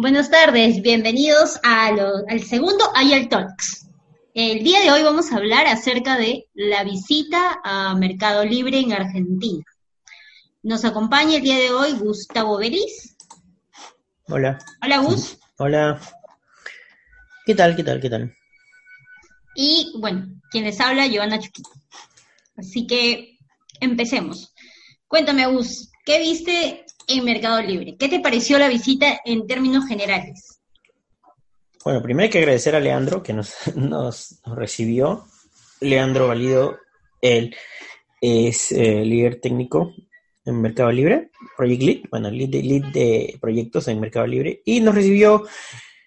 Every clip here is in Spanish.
Buenas tardes, bienvenidos a lo- al segundo IEL Talks. El día de hoy vamos a hablar acerca de la visita a Mercado Libre en Argentina. Nos acompaña el día de hoy Gustavo Belis. Hola, Hola Gus. hola. ¿Qué tal, qué tal, qué tal? Y bueno, quien les habla, Giovanna Chuquito. Así que empecemos. Cuéntame Gus, ¿qué viste en Mercado Libre? ¿Qué te pareció la visita en términos generales? Bueno, primero hay que agradecer a Leandro que nos, nos, recibió. Leandro Valido, él es eh, líder técnico en Mercado Libre, Project Lead, bueno, lead de, lead de proyectos en Mercado Libre, y nos recibió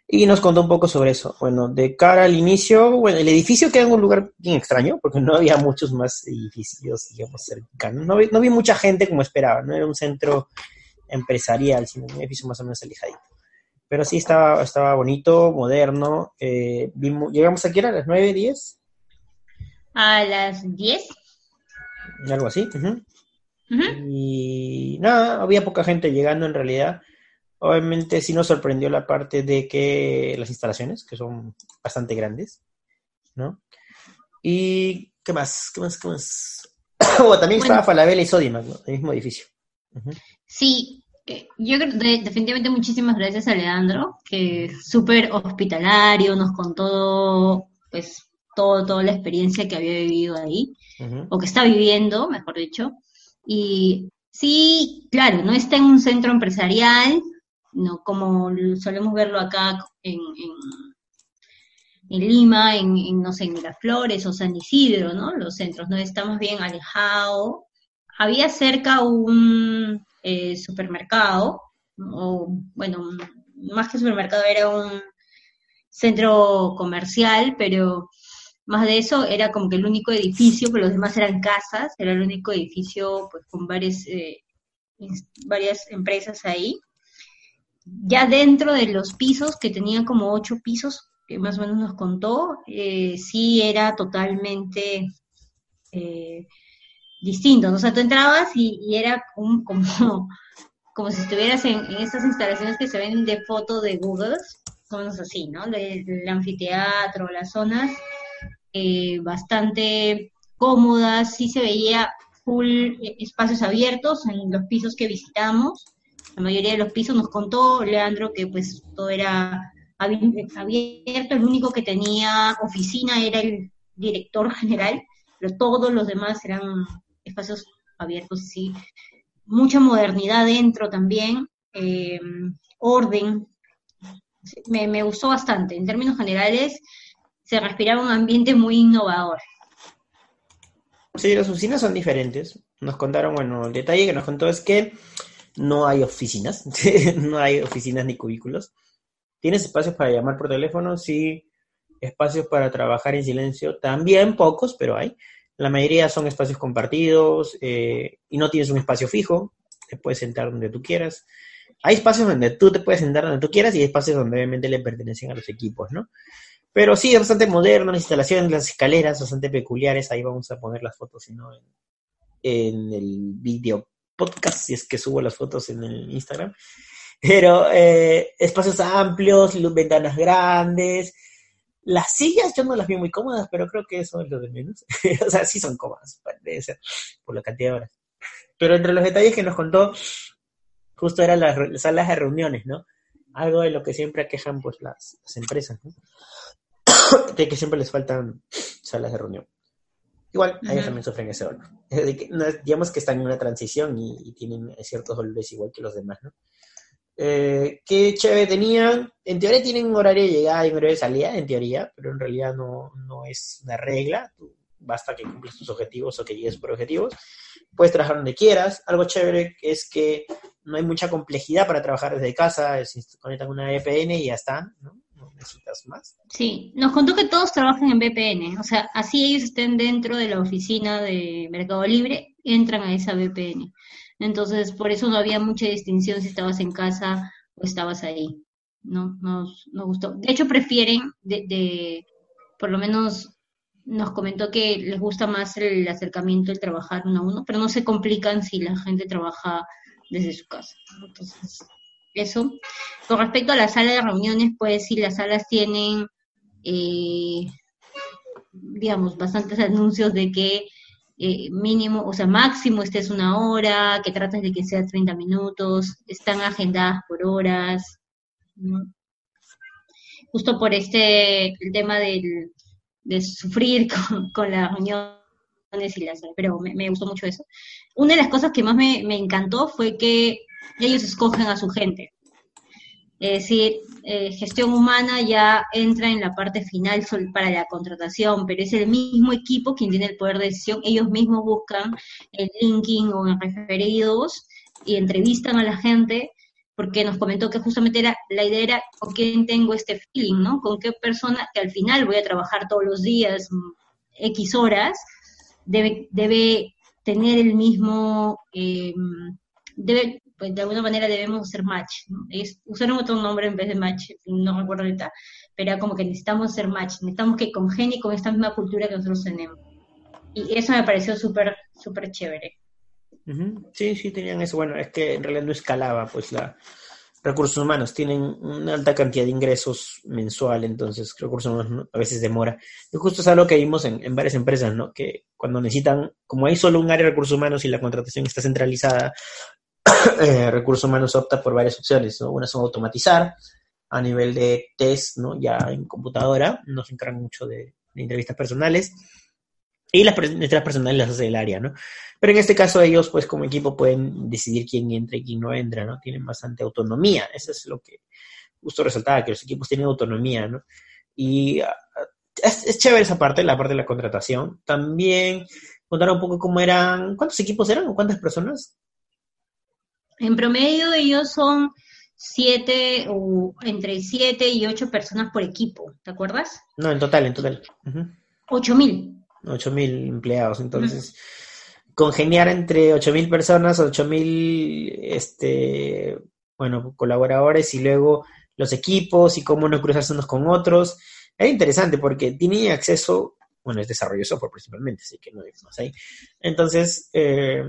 y nos contó un poco sobre eso. Bueno, de cara al inicio, bueno, el edificio queda en un lugar bien extraño, porque no había muchos más edificios, digamos, cercanos. No no vi mucha gente como esperaba, no era un centro empresarial, sino un edificio más o menos alejadito. Pero sí estaba, estaba bonito, moderno. eh, vimos, llegamos aquí a las 9, 10, A las 10. algo así. Y nada, había poca gente llegando en realidad. Obviamente sí nos sorprendió la parte de que las instalaciones, que son bastante grandes, ¿no? Y ¿qué más? ¿Qué más? ¿Qué más? Bueno, también Bueno. estaba Falabella y Sodimac, ¿no? El mismo edificio. Sí, yo creo de- definitivamente muchísimas gracias a Leandro, que es súper hospitalario, nos contó pues todo, toda la experiencia que había vivido ahí, o que está viviendo, mejor dicho. Y sí, claro, no está en un centro empresarial, no como solemos verlo acá en, en, en Lima, en, en, no sé, en Miraflores o San Isidro, ¿no? Los centros, no estamos bien alejados. Había cerca un eh, supermercado, o bueno, más que supermercado era un centro comercial, pero más de eso era como que el único edificio, pero los demás eran casas, era el único edificio pues con varias, eh, varias empresas ahí. Ya dentro de los pisos, que tenían como ocho pisos, que más o menos nos contó, eh, sí era totalmente eh, distinto. ¿no? O sea, tú entrabas y, era un- como, como si estuvieras en, en estas instalaciones que se ven de foto de Google, zonas así, ¿no? De- del anfiteatro, las zonas eh, bastante cómodas, sí se veía full eh, espacios abiertos en los pisos que visitamos. La mayoría de los pisos nos contó Leandro que pues todo era abi- abierto, el único que tenía oficina era el director general, pero todos los demás eran espacios abiertos, sí. Mucha modernidad dentro también, eh, orden. Me, me gustó bastante. En términos generales, se respiraba un ambiente muy innovador. Sí, las oficinas son diferentes. Nos contaron, bueno, el detalle que nos contó es que no hay oficinas, no hay oficinas ni cubículos. Tienes espacios para llamar por teléfono, sí, espacios para trabajar en silencio, también pocos, pero hay. La mayoría son espacios compartidos eh, y no tienes un espacio fijo, te puedes sentar donde tú quieras. Hay espacios donde tú te puedes sentar donde tú quieras y hay espacios donde obviamente le pertenecen a los equipos, ¿no? Pero sí, es bastante moderno, las instalaciones, las escaleras bastante peculiares, ahí vamos a poner las fotos, si no, en, el video podcast, si es que subo las fotos en el Instagram. Pero eh, espacios amplios, luz- ventanas grandes. Las sillas yo no las vi muy cómodas, pero creo que eso es lo de menos. o sea, sí son cómodas, debe ser, por la cantidad de horas. Pero entre los detalles que nos contó, justo eran las salas de reuniones, ¿no? Algo de lo que siempre aquejan pues las, las empresas, ¿no? de que siempre les faltan salas de reunión. Igual, ellos Ujú. también sufren ese dolor. Es que, digamos que están en una transición y, y tienen ciertos dolores igual que los demás, ¿no? Eh, ¿Qué chévere tenían? En teoría tienen un horario de llegada y un horario de salida, en teoría, pero en realidad no, no es una regla. Basta que cumplas tus objetivos o que llegues por objetivos. Puedes trabajar donde quieras. Algo chévere es que no hay mucha complejidad para trabajar desde casa. Se conectan una VPN y ya está, ¿no? No necesitas más. Sí, nos contó que todos trabajan en VPN, o sea, así ellos estén dentro de la oficina de Mercado Libre, entran a esa VPN. Entonces, por eso no había mucha distinción si estabas en casa o estabas ahí. No, nos, nos gustó. De hecho, prefieren, de, de, por lo menos nos comentó que les gusta más el acercamiento, el trabajar uno a uno, pero no se complican si la gente trabaja desde su casa. Entonces, eso. Con respecto a la sala de reuniones, pues sí, las salas tienen, eh, digamos, bastantes anuncios de que eh, mínimo, o sea, máximo estés una hora, que trates de que sea 30 minutos, están agendadas por horas. Justo por este, el tema del, de sufrir con, las reuniones y las, pero me, gustó mucho eso. Una de las cosas que más me, me encantó fue que ellos escogen a su gente. Es decir, eh, gestión humana ya entra en la parte final para la contratación, pero es el mismo equipo quien tiene el poder de decisión. Ellos mismos buscan el linking o en referidos y entrevistan a la gente porque nos comentó que justamente era, la idea era con quién tengo este feeling, ¿no? Con qué persona que al final voy a trabajar todos los días, mm, X horas, debe, debe tener el mismo, eh, debe pues de alguna manera debemos hacer match. Es, usaron otro nombre en vez de match, no recuerdo ahorita, pero era como que necesitamos hacer match, necesitamos que congenie con esta misma cultura que nosotros tenemos. Y eso me pareció súper, súper chévere. Sí, sí, tenían eso. Bueno, es que en realidad no escalaba, pues la recursos humanos tienen una alta cantidad de ingresos mensual, entonces recursos humanos a veces demora. Y justo es algo que vimos en, en varias empresas, ¿no? Que cuando necesitan, como hay solo un área de recursos humanos y la contratación está centralizada, eh, recursos humanos opta por varias opciones, ¿no? Una son automatizar a nivel de test, ¿no? Ya en computadora, no se encargan mucho de, entrevistas personales. Y las entrevistas personales las hace el área, ¿no? Pero en este caso ellos, pues como equipo, pueden decidir quién entra y quién no entra, ¿no? Tienen bastante autonomía. Eso es lo que justo resaltaba, que los equipos tienen autonomía, ¿no? Y ah, es, es, chévere esa parte, la parte de la contratación. También contar un poco cómo eran, ¿cuántos equipos eran o cuántas personas? En promedio ellos son siete o entre siete y ocho personas por equipo, ¿te acuerdas? No, en total, en total. Ocho mil. Ocho mil empleados, entonces congeniar entre ocho mil personas, ocho mil, este, bueno, colaboradores y luego los equipos y cómo no cruzarse unos con otros. Es interesante porque tiene acceso, bueno, es desarrollo de software principalmente, así que no es más ahí. Entonces, eh,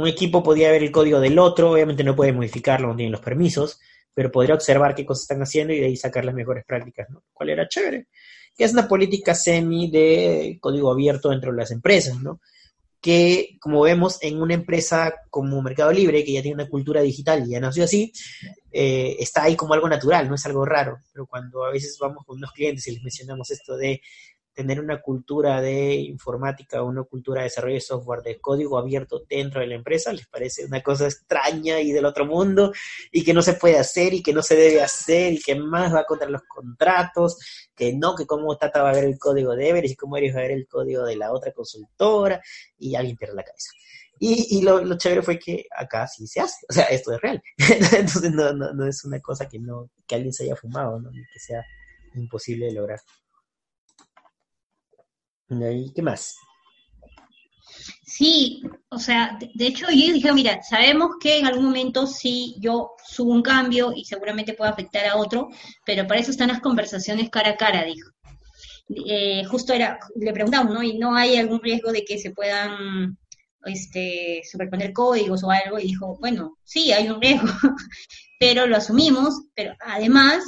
un equipo podía ver el código del otro, obviamente no puede modificarlo, no tiene los permisos, pero podría observar qué cosas están haciendo y de ahí sacar las mejores prácticas, ¿no? ¿Cuál era chévere? Que es una política semi de código abierto dentro de las empresas, ¿no? Que, como vemos, en una empresa como Mercado Libre, que ya tiene una cultura digital y ya nació así, eh, está ahí como algo natural, no es algo raro. Pero cuando a veces vamos con unos clientes y les mencionamos esto de tener una cultura de informática, una cultura de desarrollo de software, de código abierto dentro de la empresa, les parece una cosa extraña y del otro mundo y que no se puede hacer y que no se debe hacer y que más va contra los contratos, que no, que cómo Tata va a ver el código de Everest y cómo Everest va a ver el código de la otra consultora y alguien pierde la cabeza. Y, lo, lo, chévere fue que acá sí se hace, o sea, esto es real. Entonces no, no, no es una cosa que, no, que alguien se haya fumado, ¿no? que sea imposible de lograr. ¿Y qué más? Sí, o sea, de, hecho yo dije, mira, sabemos que en algún momento sí yo subo un cambio y seguramente puede afectar a otro, pero para eso están las conversaciones cara a cara, dijo. Eh, justo era, le preguntamos, ¿no? Y no hay algún riesgo de que se puedan este, superponer códigos o algo, y dijo, bueno, sí, hay un riesgo, pero lo asumimos, pero además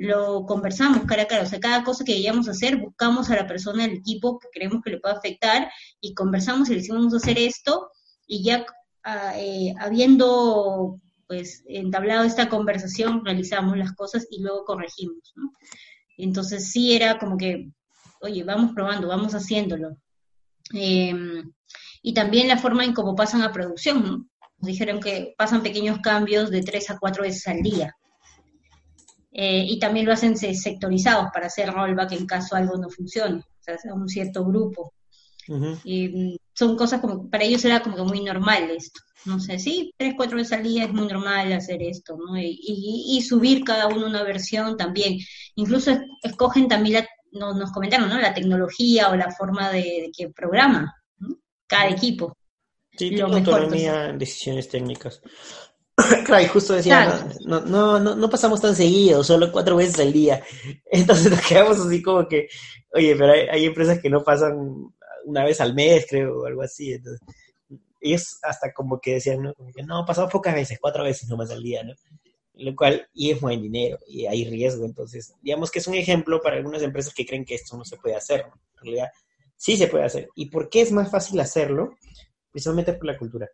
lo conversamos cara a cara, o sea, cada cosa que a hacer, buscamos a la persona del equipo que creemos que le pueda afectar y conversamos y le decimos hacer esto y ya ah, eh, habiendo pues entablado esta conversación, realizamos las cosas y luego corregimos. Entonces sí era como que, oye, vamos probando, vamos haciéndolo. Em, y también la forma en cómo pasan a producción, ¿no? Nos dijeron que pasan pequeños cambios de tres a cuatro veces al día. Eh, y también lo hacen sectorizados para hacer rollback en caso algo no funcione, o sea, un cierto grupo. y mm, son cosas como, para ellos era como que muy normal esto. No sé, sí, tres, cuatro veces al día es muy normal hacer esto, ¿no? Y, subir cada uno una versión también. Incluso escogen también, la, nos comentaron, ¿no? La tecnología o la forma de, que programa cada equipo. Sí, tiene autonomía en decisiones técnicas. claro, y justo decía, no, no, no, no, pasamos tan seguido, solo cuatro veces al día. Entonces nos quedamos así como que, oye, pero hay, empresas que no pasan una vez al mes, creo, o algo así. Entonces, ellos hasta como que decían, ¿no? Como que no, pasamos pocas veces, cuatro veces nomás al día, ¿no? lo cual, y es buen dinero, y hay riesgo, entonces, digamos que es un ejemplo para algunas empresas que creen que esto no se puede hacer, en realidad sí se puede hacer. ¿Y por qué es más fácil hacerlo? Precisamente por la cultura.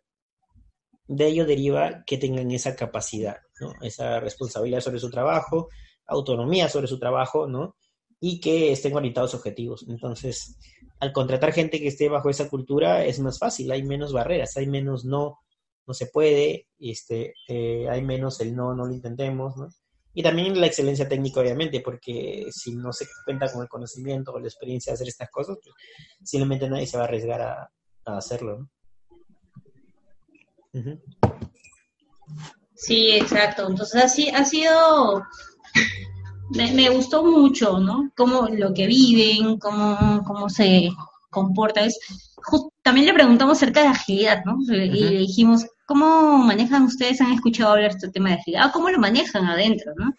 De ello deriva que tengan esa capacidad. Esa responsabilidad sobre su trabajo, autonomía sobre su trabajo, ¿no? Y que estén orientados a objetivos. Entonces, al contratar gente que esté bajo esa cultura es más fácil, hay menos barreras, hay menos no, no se puede, este, eh, hay menos el no, no lo intentemos, ¿no? Y también la excelencia técnica, obviamente, porque si no se cuenta con el conocimiento o la experiencia de hacer estas cosas, pues simplemente nadie se va a arriesgar a, hacerlo, ¿no? Sí, exacto. Entonces así ha sido, me, gustó mucho, ¿no? Cómo lo que viven, cómo, cómo se comporta. Es, también le preguntamos acerca de agilidad, ¿no? Y le dijimos, ¿Cómo manejan ustedes? ¿Han escuchado hablar de este tema de agilidad? ¿Cómo lo manejan adentro? ¿no?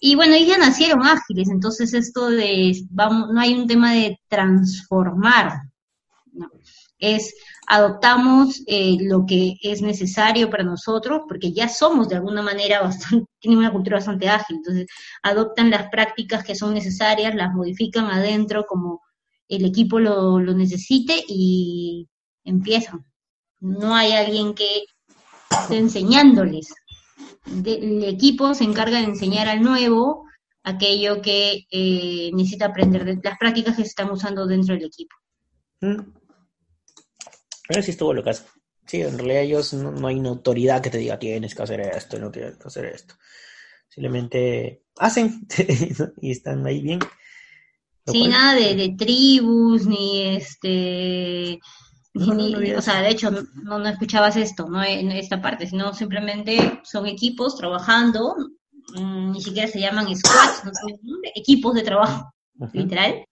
Y bueno, ellos ya nacieron ágiles, entonces esto de, vamos, no hay un tema de transformar. Es adoptamos eh, lo que es necesario para nosotros, porque ya somos de alguna manera bastante, tienen una cultura bastante ágil, entonces adoptan las prácticas que son necesarias, las modifican adentro como el equipo lo, lo necesite y empiezan. No hay alguien que esté enseñándoles. el equipo se encarga de enseñar al nuevo aquello que eh, necesita aprender, de las prácticas que se están usando dentro del equipo. Mm. Pero sí estuvo lo caso. Sí, en realidad ellos no, hay una autoridad que te diga tienes que hacer esto, no tienes que hacer esto. Simplemente hacen y están ahí bien. Sí, nada de, de, tribus, ni este o sea, de hecho, no, no escuchabas esto, no en esta parte, sino simplemente son equipos trabajando, mm, ni siquiera se llaman squads, no equipos de trabajo, literal,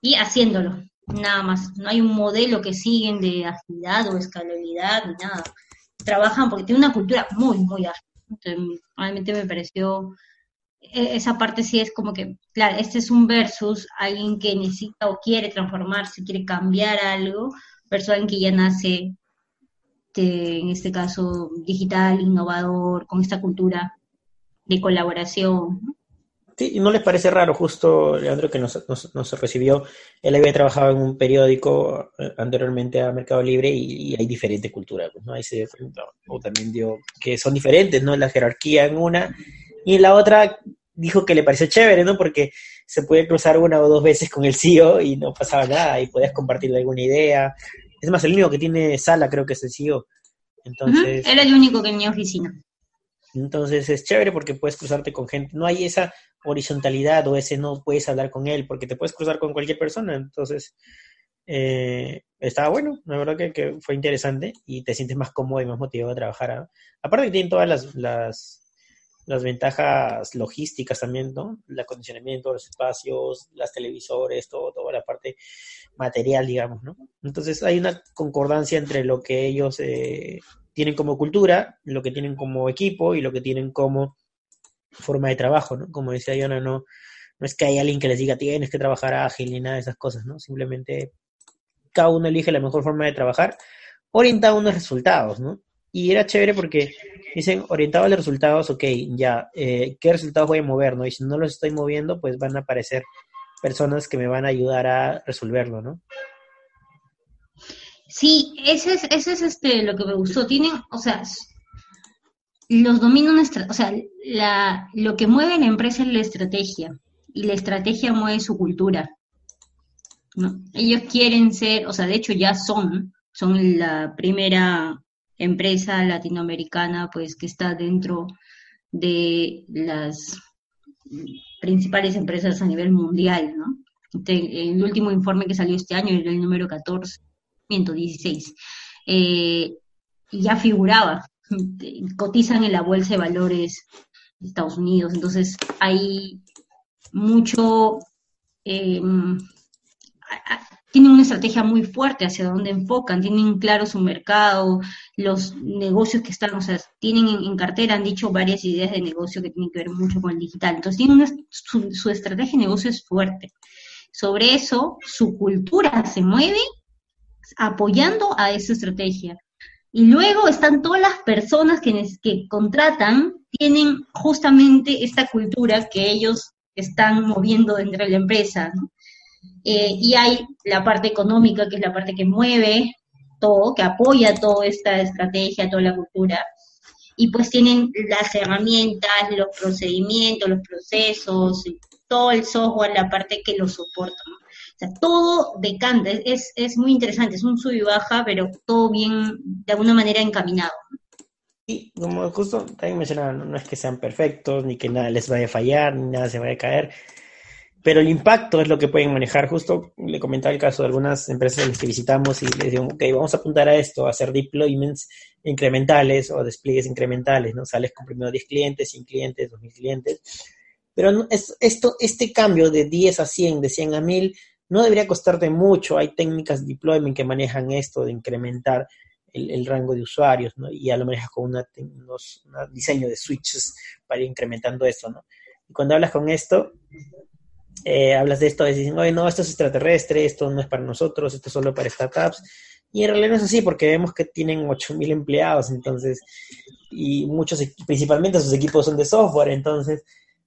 y haciéndolo, nada más. No hay un modelo que siguen de agilidad o escalabilidad ni nada. Trabajan porque tiene una cultura muy, muy ágil. realmente me pareció e, esa parte sí es como que, claro, este es un versus alguien que necesita o quiere transformarse, quiere cambiar algo, persona que ya nace, en este caso, digital, innovador, con esta cultura de colaboración. Sí, no les parece raro, justo Leandro que nos, nos, recibió, él había trabajado en un periódico eh, anteriormente a Mercado Libre y, hay diferente cultura, pues, ¿no? Ahí se o también dio que son diferentes, ¿no? La jerarquía en una y en la otra dijo que le pareció chévere, ¿no? Porque se puede cruzar una o dos veces con el CEO y no pasaba nada y podías compartirle alguna idea es más, el único que tiene sala creo que es el CEO. Entonces, Era el único que tenía oficina. Entonces es chévere porque puedes cruzarte con gente. No hay esa horizontalidad o ese no puedes hablar con él porque te puedes cruzar con cualquier persona. Entonces eh, estaba bueno, la verdad que, fue interesante y te sientes más cómodo y más motivado a trabajar. ¿ah? Aparte que tienen todas las, las las ventajas logísticas también, ¿no? El acondicionamiento, los espacios, las televisores, todo, toda la parte material, digamos, ¿no? Entonces hay una concordancia entre lo que ellos eh, tienen como cultura, lo que tienen como equipo y lo que tienen como forma de trabajo, ¿no? Como decía Yona, no, no es que hay alguien que les diga tienes que trabajar ágil ni nada de esas cosas, ¿no? Simplemente cada uno elige la mejor forma de trabajar orientado a unos resultados, ¿no? Y era chévere porque dicen, orientado a los resultados, ok, ya, eh, ¿qué resultados voy a mover, no? Y si no los estoy moviendo, pues van a aparecer personas que me van a ayudar a resolverlo, ¿no? Sí, ese es, ese es este, lo que me gustó. Tienen, o sea, los dominan, o sea, la, lo que mueve la empresa es la estrategia y la estrategia mueve su cultura. ¿no? Ellos quieren ser, o sea, de hecho ya son, son la primera empresa latinoamericana pues que está dentro de las principales empresas a nivel mundial, ¿no? el último informe que salió este año era el número 14, 116, eh, ya figuraba, cotizan en la bolsa de valores de Estados Unidos, entonces hay mucho eh, tienen una estrategia muy fuerte hacia dónde enfocan, tienen claro su mercado, los negocios que están, o sea, tienen en, cartera, han dicho varias ideas de negocio que tienen que ver mucho con el digital. Entonces, tienen su, estrategia de negocio es fuerte. Sobre eso, su cultura se mueve apoyando a esa estrategia. Y luego están todas las personas que, contratan tienen justamente esta cultura que ellos están moviendo dentro de la empresa. Eh, y hay la parte económica, que es la parte que mueve todo, que apoya toda esta estrategia, toda la cultura. Y pues tienen las herramientas, los procedimientos, los procesos, todo el software, la parte que lo soporta. O todo decanta, es, es muy interesante, es un sub y baja, pero todo bien, de alguna manera encaminado. Y como justo también mencionaba, no, es que sean perfectos, ni que nada les vaya a fallar, ni nada se vaya a caer, pero el impacto es lo que pueden manejar. Justo le comentaba el caso de algunas empresas a las que visitamos y les digo, ok, vamos a apuntar a esto, hacer deployments incrementales o despliegues incrementales, ¿no? Sales con primero 10 clientes, 100 clientes, 2000 clientes. Pero es, esto, este cambio de 10 a 100, de 100 a 1000, no debería costarte mucho. Hay técnicas de deployment que manejan esto de incrementar el, rango de usuarios, ¿no? Y ya lo manejas con una, unos, un diseño de switches para ir incrementando esto, ¿no? Y cuando hablas con esto, eh, hablas de esto, dicen, oye, no, esto es extraterrestre, esto no es para nosotros, esto es solo para startups. Y en realidad no es así, porque vemos que tienen 8.000 empleados, entonces, y muchos, principalmente sus equipos son de software, entonces,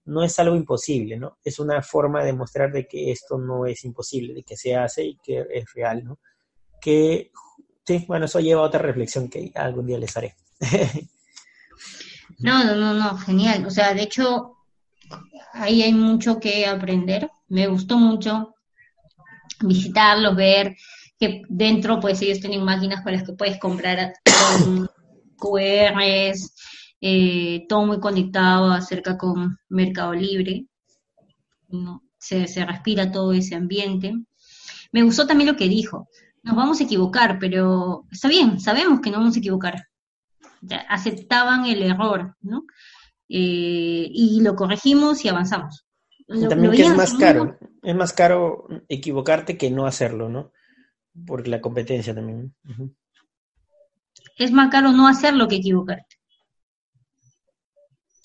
no es algo imposible, ¿no? Es una forma de mostrar de que esto no es imposible, de que se hace y que es real, ¿no? Que sí, bueno, eso lleva a otra reflexión que algún día les haré. no, no, no, no, genial. O sea, de hecho, ahí hay mucho que aprender. Me gustó mucho visitarlos, ver que dentro, pues ellos tienen máquinas con las que puedes comprar QRs, eh, todo muy conectado acerca con Mercado Libre. ¿no? Se, se respira todo ese ambiente. Me gustó también lo que dijo nos vamos a equivocar, pero está bien, sabemos que no vamos a equivocar. aceptaban el error, ¿no? Eh, y lo corregimos y avanzamos. También que es más caro, es más caro equivocarte que no hacerlo, ¿no? Por la competencia también. Es más caro no hacerlo que equivocarte.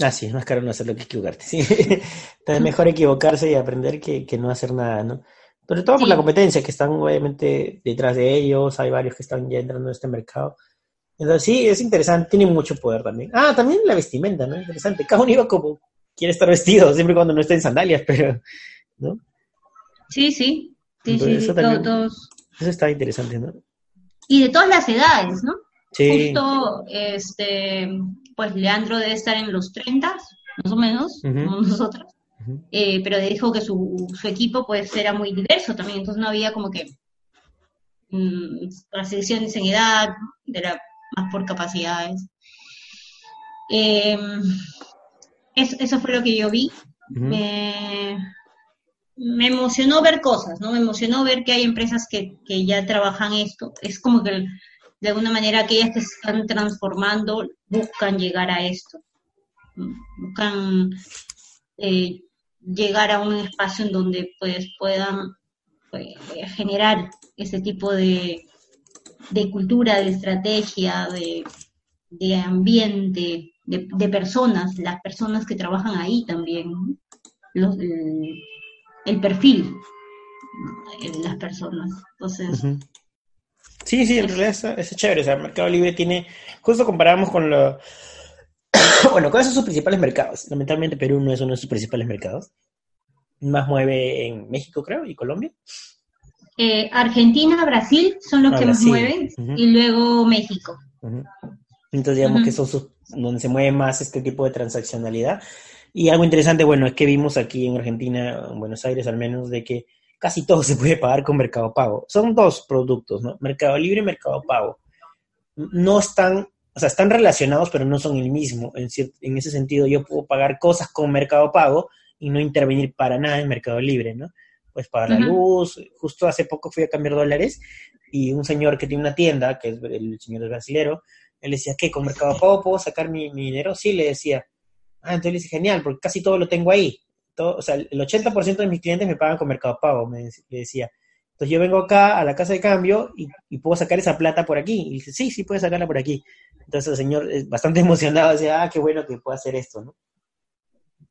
Ah, sí, es más caro no hacerlo que equivocarte, sí. Entonces mejor equivocarse y aprender que, que no hacer nada, ¿no? Sobre todo por la competencia que están obviamente detrás de ellos, hay varios que están ya entrando en este mercado. Entonces sí, es interesante, tiene mucho poder también. Ah, también la vestimenta, ¿no? Interesante. Cada uno iba como quiere estar vestido, siempre cuando no esté en sandalias, pero, ¿no? Sí, sí. Sí, sí, eso, todos. eso está interesante, ¿no? Y de todas las edades, ¿no? Sí. Justo, este, pues Leandro debe estar en los 30, más o menos, como nosotros. Eh, pero dijo que su, su, equipo pues era muy diverso también, entonces no había como que mmm, restricciones en edad, era más por capacidades. Em, eso, fue lo que yo vi. me, emocionó ver cosas, ¿no? Me emocionó ver que hay empresas que, que ya trabajan esto. Es como que de alguna manera aquellas que se están transformando buscan llegar a esto. Buscan eh, llegar a un espacio en donde pues puedan pues, generar ese tipo de, de cultura, de estrategia, de, de ambiente, de, personas, las personas que trabajan ahí también, los, el, perfil de las personas. Entonces, Sí, sí, en realidad es, chévere. O sea, el Mercado Libre tiene, justo comparamos con lo, bueno, ¿cuáles son sus principales mercados? Lamentablemente Perú no es uno de sus principales mercados. Más mueve en México, creo, y Colombia. Eh, Argentina, Brasil son los ah, que más mueven, y luego México. Entonces, digamos que son sus, donde se mueve más este tipo de transaccionalidad. Y algo interesante, bueno, es que vimos aquí en Argentina, en Buenos Aires al menos, de que casi todo se puede pagar con Mercado Pago. Son dos productos, ¿no? Mercado Libre y Mercado Pago. No están o sea, están relacionados, pero no son el mismo. En, en ese sentido, yo puedo pagar cosas con Mercado Pago y no intervenir para nada en Mercado Libre, ¿no? Pues pagar la luz. Justo hace poco fui a cambiar dólares y un señor que tiene una tienda, que es el señor brasilero, él decía, ¿qué? ¿Con Mercado Pago puedo sacar mi, dinero? Sí, le decía. Ah, entonces le dije, genial, porque casi todo lo tengo ahí. O sea, el 80% de mis clientes me pagan con Mercado Pago, me decía. Entonces yo vengo acá a la casa de cambio y, puedo sacar esa plata por aquí. Y dice, sí, sí, puedes sacarla por aquí. Entonces el señor es bastante emocionado, decía, ah, qué bueno que pueda hacer esto, ¿no?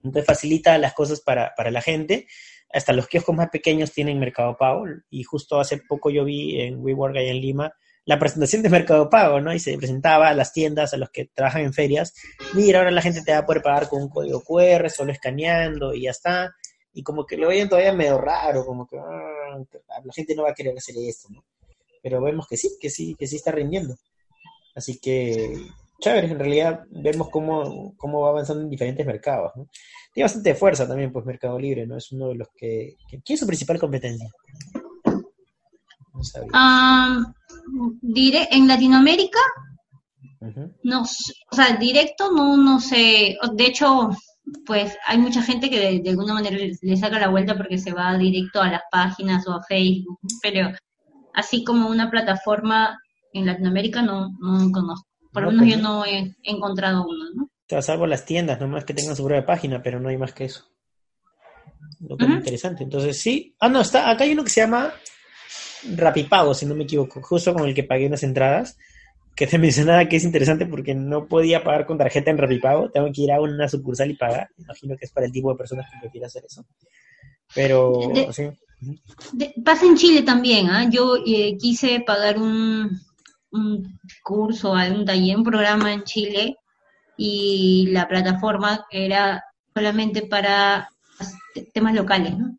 Entonces facilita las cosas para, para la gente. Hasta los kioscos más pequeños tienen Mercado Pago. Y justo hace poco yo vi en WeWork allá en Lima la presentación de Mercado Pago, ¿no? Y se presentaba a las tiendas, a los que trabajan en ferias, mira, ahora la gente te va a poder pagar con un código QR, solo escaneando y ya está. Y como que lo veían todavía medio raro, como que ah, la gente no va a querer hacer esto, ¿no? Pero vemos que sí, que sí, que sí está rindiendo. Así que, chévere, en realidad vemos cómo, cómo va avanzando en diferentes mercados, ¿no? Tiene bastante fuerza también, pues Mercado Libre, ¿no? Es uno de los que... ¿Quién es su principal competencia? No en Latinoamérica, no, o sea, directo no, no sé. De hecho, pues hay mucha gente que de, alguna manera le, saca la vuelta porque se va directo a las páginas o a Facebook, pero así como una plataforma en Latinoamérica no, no conozco. Por lo menos yo pues no he, encontrado una, ¿no? O sea, salvo las tiendas, nomás que tengan su propia página, pero no hay más que eso. Lo que es interesante. Entonces, sí. Ah, no, está, acá hay uno que se llama Rapipago, si no me equivoco, justo con el que pagué unas entradas, que te mencionaba que es interesante porque no podía pagar con tarjeta en Rapipago, tengo que ir a una sucursal y pagar. Imagino que es para el tipo de personas que prefiere hacer eso. Pero, sí. pasa en Chile también, ¿ah? Yo eh, quise pagar un, un curso, un taller, un programa en Chile y la plataforma era solamente para temas locales, ¿no?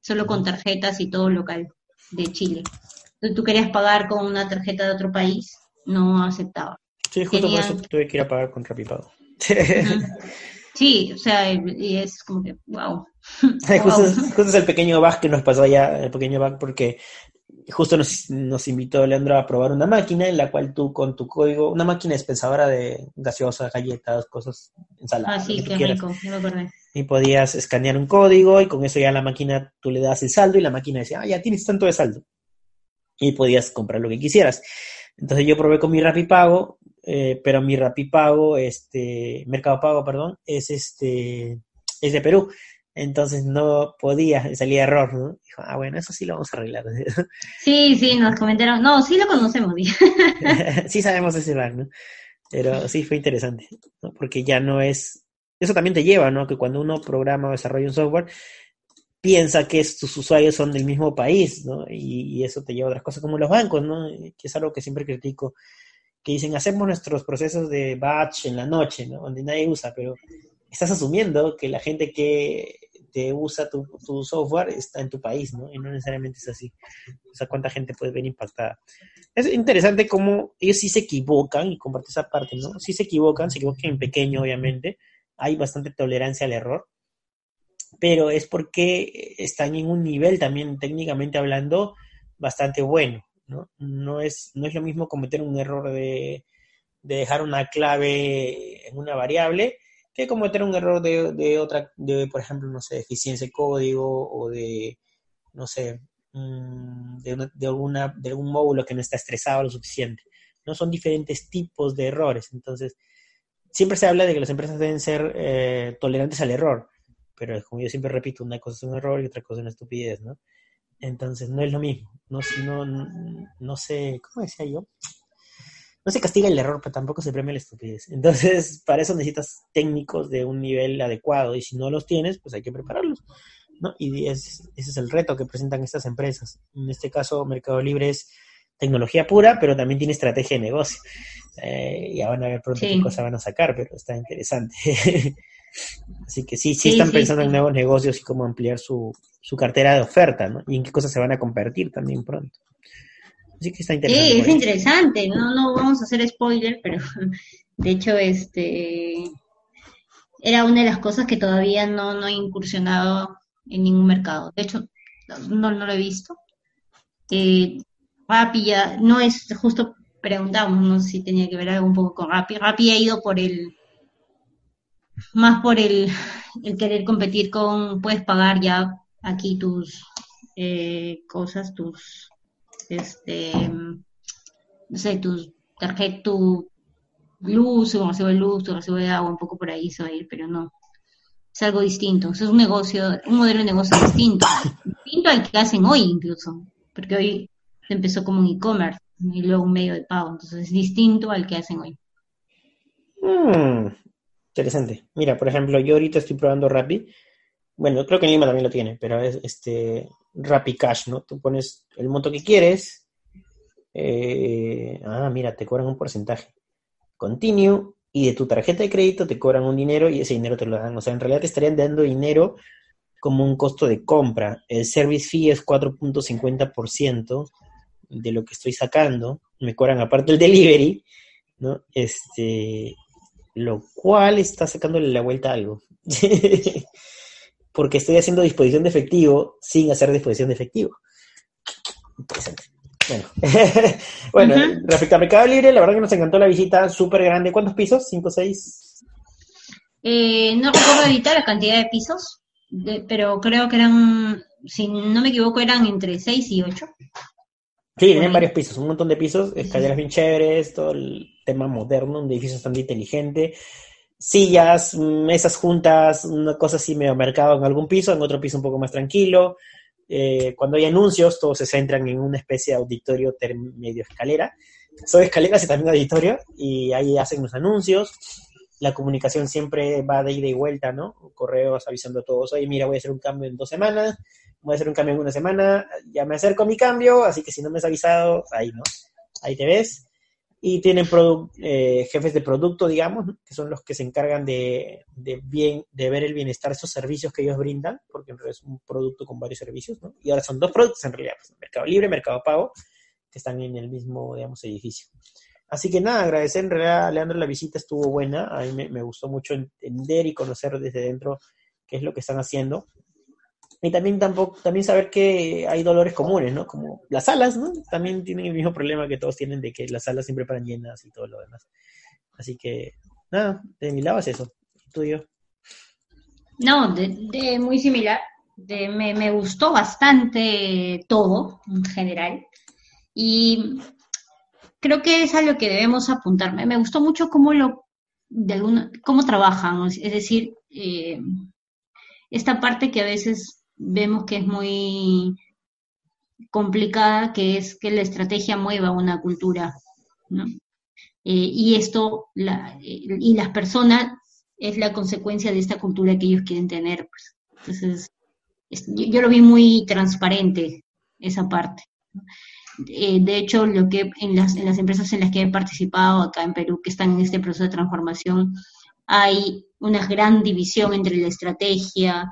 Solo con tarjetas y todo local de Chile. Tú querías pagar con una tarjeta de otro país, no aceptaba. Sí, justo por eso tuve que ir a pagar con Rapipago. Sí, o sea, y es como que, wow. justo, es el pequeño bug que nos pasó allá, el pequeño bug, porque justo nos, nos, invitó Leandro a probar una máquina en la cual tú con tu código, una máquina dispensadora de gaseosas, galletas, cosas, ensaladas. Ah, sí, qué rico, me acordé y podías escanear un código y con eso ya la máquina tú le das el saldo y la máquina decía, ah, ya tienes tanto de saldo. Y podías comprar lo que quisieras. Entonces yo probé con mi Rapipago, eh, pero mi Rapipago, este, Mercado Pago, perdón, es este, es de Perú. Entonces no podía, salía error, ¿no? Dijo, ah, bueno, eso sí lo vamos a arreglar. Sí, sí, nos comentaron, no, sí lo conocemos. sí sabemos ese bug, ¿no? Pero sí fue interesante, ¿no? Porque ya no es eso también te lleva, ¿no? Que cuando uno programa o desarrolla un software, piensa que tus usuarios son del mismo país, ¿no? Y, eso te lleva a otras cosas como los bancos, ¿no? Que es algo que siempre critico, que dicen, hacemos nuestros procesos de batch en la noche, ¿no? Donde nadie usa, pero estás asumiendo que la gente que te usa tu, software está en tu país, ¿no? Y no necesariamente es así. O sea, cuánta gente puede ver impactada. Es interesante cómo ellos sí se equivocan, y comparto esa parte, ¿no? Sí se equivocan, se equivocan en pequeño, obviamente, hay bastante tolerancia al error, pero es porque están en un nivel también técnicamente hablando bastante bueno, ¿no? No es, no es lo mismo cometer un error de, dejar una clave en una variable que cometer un error de, otra, de, por ejemplo, no sé, eficiencia de código o de, no sé, mm, de, de, alguna, de algún módulo que no está estresado lo suficiente. No son diferentes tipos de errores. Entonces, siempre se habla de que las empresas deben ser eh, tolerantes al error, pero como yo siempre repito, una cosa es un error y otra cosa es una estupidez, ¿no? Entonces no es lo mismo, no, no, no sé, ¿cómo decía yo? No se castiga el error, pero tampoco se premia la estupidez. Entonces, para eso necesitas técnicos de un nivel adecuado y si no los tienes, pues hay que prepararlos. ¿no? Y ese es el reto que presentan estas empresas. En este caso, Mercado Libre es tecnología pura, pero también tiene estrategia de negocio. Eh, ya van a ver pronto qué cosas van a sacar, pero está interesante. Así que sí, sí, están pensando en nuevos negocios y cómo ampliar su, su cartera de oferta, ¿no? Y en qué cosas se van a convertir también pronto. Así que está interesante. Sí, es interesante. No, no vamos a hacer spoiler, pero de hecho, este era una de las cosas que todavía no, no he incursionado en ningún mercado. De hecho, no, no lo he visto. Eh, Rappi ya, no es justo preguntamos ¿no? si tenía que ver algo un poco con Rappi. Rappi ha ido por el, más por el, el querer competir con, puedes pagar ya aquí tus eh, cosas, tus, este, no sé, tus tarjeta, tu luz, tu recibo de luz, tu recibo de agua, un poco por ahí se va a ir, pero no. Es algo distinto. es un negocio, un modelo de negocio distinto. distinto al que hacen hoy incluso. Porque hoy empezó como un e-commerce y luego un medio de pago. Entonces es distinto al que hacen hoy. Hmm, interesante. Mira, por ejemplo, yo ahorita estoy probando Rappi. Bueno, creo que Nima también lo tiene, pero es este Rappi Cash, ¿no? Tú pones el monto que quieres eh, ah, mira, te cobran un porcentaje. Continue, y de tu tarjeta de crédito te cobran un dinero y ese dinero te lo dan. O sea, en realidad te estarían dando dinero como un costo de compra. El service fee es 4.50% de lo que estoy sacando. Me cobran aparte el delivery, ¿no? Este, lo cual está sacándole la vuelta a algo. Porque estoy haciendo disposición de efectivo sin hacer disposición de efectivo. Interesante. Bueno, bueno respecto a Mercado Libre, la verdad que nos encantó la visita, súper grande. ¿Cuántos pisos? ¿Cinco, seis? Eh, no recuerdo ahorita la cantidad de pisos, pero creo que eran, si no me equivoco, eran entre seis y ocho. Sí, tienen varios pisos, un montón de pisos, escaleras bien chéveres, todo el tema moderno, un edificio bastante inteligente, sillas, mesas juntas, una cosa así medio mercado en algún piso, en otro piso un poco más tranquilo, eh, cuando hay anuncios, todos se centran en una especie de auditorio medio escalera. Son escaleras y también auditorio, y ahí hacen los anuncios. La comunicación siempre va de ida y vuelta, ¿no? Correos avisando a todos, oye, mira, voy a hacer un cambio en dos semanas, voy a hacer un cambio en una semana, ya me acerco a mi cambio, así que si no me has avisado, ahí, ¿no? Ahí te ves y tienen eh, jefes de producto, digamos, que son los que se encargan de, bien, de ver el bienestar de esos servicios que ellos brindan, porque es un producto con varios servicios, ¿no? Y ahora son dos productos en realidad, pues, Mercado Libre, Mercado Pago, que están en el mismo, digamos, edificio. Así que nada, agradecer en realidad Leandro la visita, estuvo buena, a mí me gustó mucho entender y conocer desde dentro qué es lo que están haciendo. Y también tampoco, también saber que hay dolores comunes, ¿no? Como las salas, ¿no? También tienen el mismo problema que todos tienen de que las salas siempre paran llenas y todo lo demás. Así que, nada, de mi lado es eso. Tuyo. No, de, muy similar. De, me, me gustó bastante todo, en general. Y creo que es a lo que debemos apuntar. Me, gustó mucho cómo lo, de alguna, cómo trabajan, es decir, eh, esta parte que a veces vemos que es muy complicada, que es que la estrategia mueva una cultura. Eh, y esto, eh, y las personas es la consecuencia de esta cultura que ellos quieren tener. Pues. Entonces, yo, lo vi muy transparente, esa parte. Eh, de hecho, lo que en las, en las empresas en las que he participado acá en Perú, que están en este proceso de transformación, hay una gran división entre la estrategia,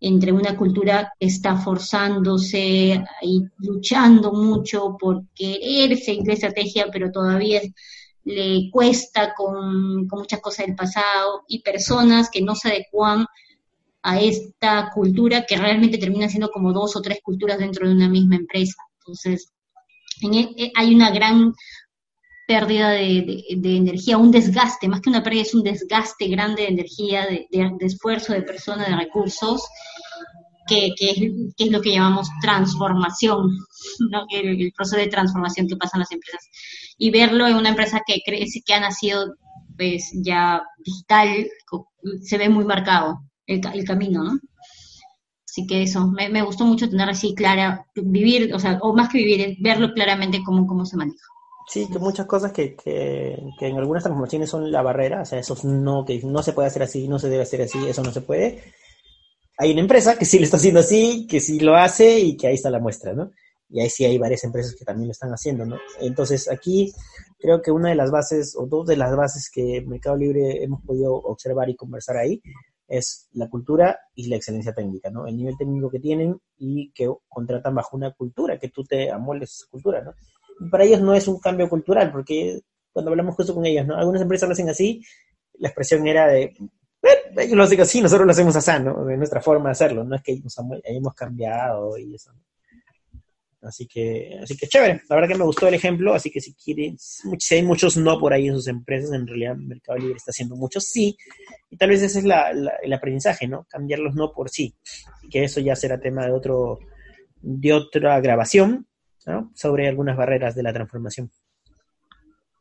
entre una cultura que está forzándose y luchando mucho por querer seguir la estrategia, pero todavía le cuesta con, muchas cosas del pasado, y personas que no se adecuan a esta cultura que realmente termina siendo como dos o tres culturas dentro de una misma empresa. Entonces, e, e, hay una gran pérdida de, energía, un desgaste, más que una pérdida, es un desgaste grande de energía, de, esfuerzo, de personas, de recursos, que, es, lo que llamamos transformación, el, proceso de transformación que pasa las empresas. Y verlo en una empresa que crece, que ha nacido pues ya digital, se ve muy marcado el, camino, ¿no? Así que eso, me, gustó mucho tener así clara, vivir, o sea, o más que vivir, verlo claramente cómo, cómo se maneja. Sí, que muchas cosas que, que, en algunas transformaciones son la barrera, o sea, eso no, que no se puede hacer así, no se debe hacer así, eso no se puede. Hay una empresa que sí lo está haciendo así, que sí lo hace y que ahí está la muestra, ¿no? Y ahí sí hay varias empresas que también lo están haciendo, ¿no? Entonces, aquí creo que una de las bases, o dos de las bases que Mercado Libre hemos podido observar y conversar ahí, es la cultura y la excelencia técnica, ¿no? El nivel técnico que tienen y que contratan bajo una cultura, que tú te amoldes esa cultura, ¿no? Para ellos no es un cambio cultural, porque cuando hablamos justo con ellos, ¿no? Algunas empresas lo hacen así, la expresión era de, eh, ellos lo hacen así, nosotros lo hacemos así, ¿no? De nuestra forma de hacerlo, no es que hayamos cambiado y eso. Así que, así que chévere, la verdad que me gustó el ejemplo, así que si quieren, si hay muchos no por ahí en sus empresas, en realidad Mercado Libre está haciendo muchos sí, y tal vez ese es el aprendizaje, ¿no? Cambiar los no por sí, que eso ya será tema de otro, de otra grabación, sobre algunas barreras de la transformación.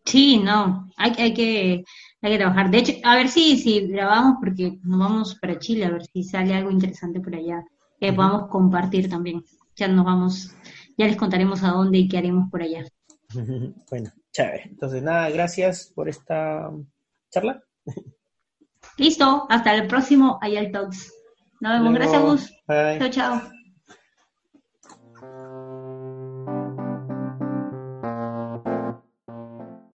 Sí, no, hay, hay, que, hay que trabajar. De hecho, a ver si, si grabamos, porque nos vamos para Chile, a ver si sale algo interesante por allá, que podamos compartir también. Ya nos vamos, ya les contaremos a dónde y qué haremos por allá. bueno, chévere. Entonces, nada, gracias por esta charla. Listo, hasta el próximo Ayal Talks. Nos vemos, gracias, Gus. Chao, chao.